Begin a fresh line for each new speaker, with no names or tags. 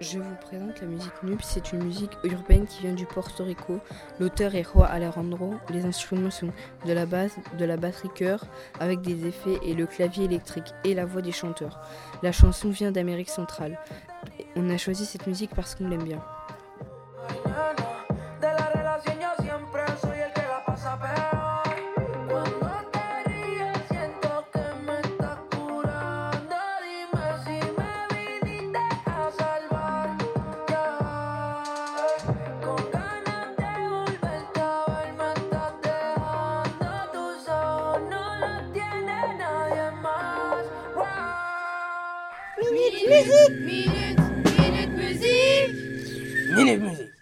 Je vous présente la musique nub, c'est une musique urbaine qui vient du Porto Rico. L'auteur est Roi Alejandro. Les instruments sont de la basse, de la batterie chœur avec des effets et le clavier électrique et la voix des chanteurs. La chanson vient d'Amérique centrale. On a choisi cette musique parce qu'on l'aime bien.
Musique Minute, minute musique.
Minute musique.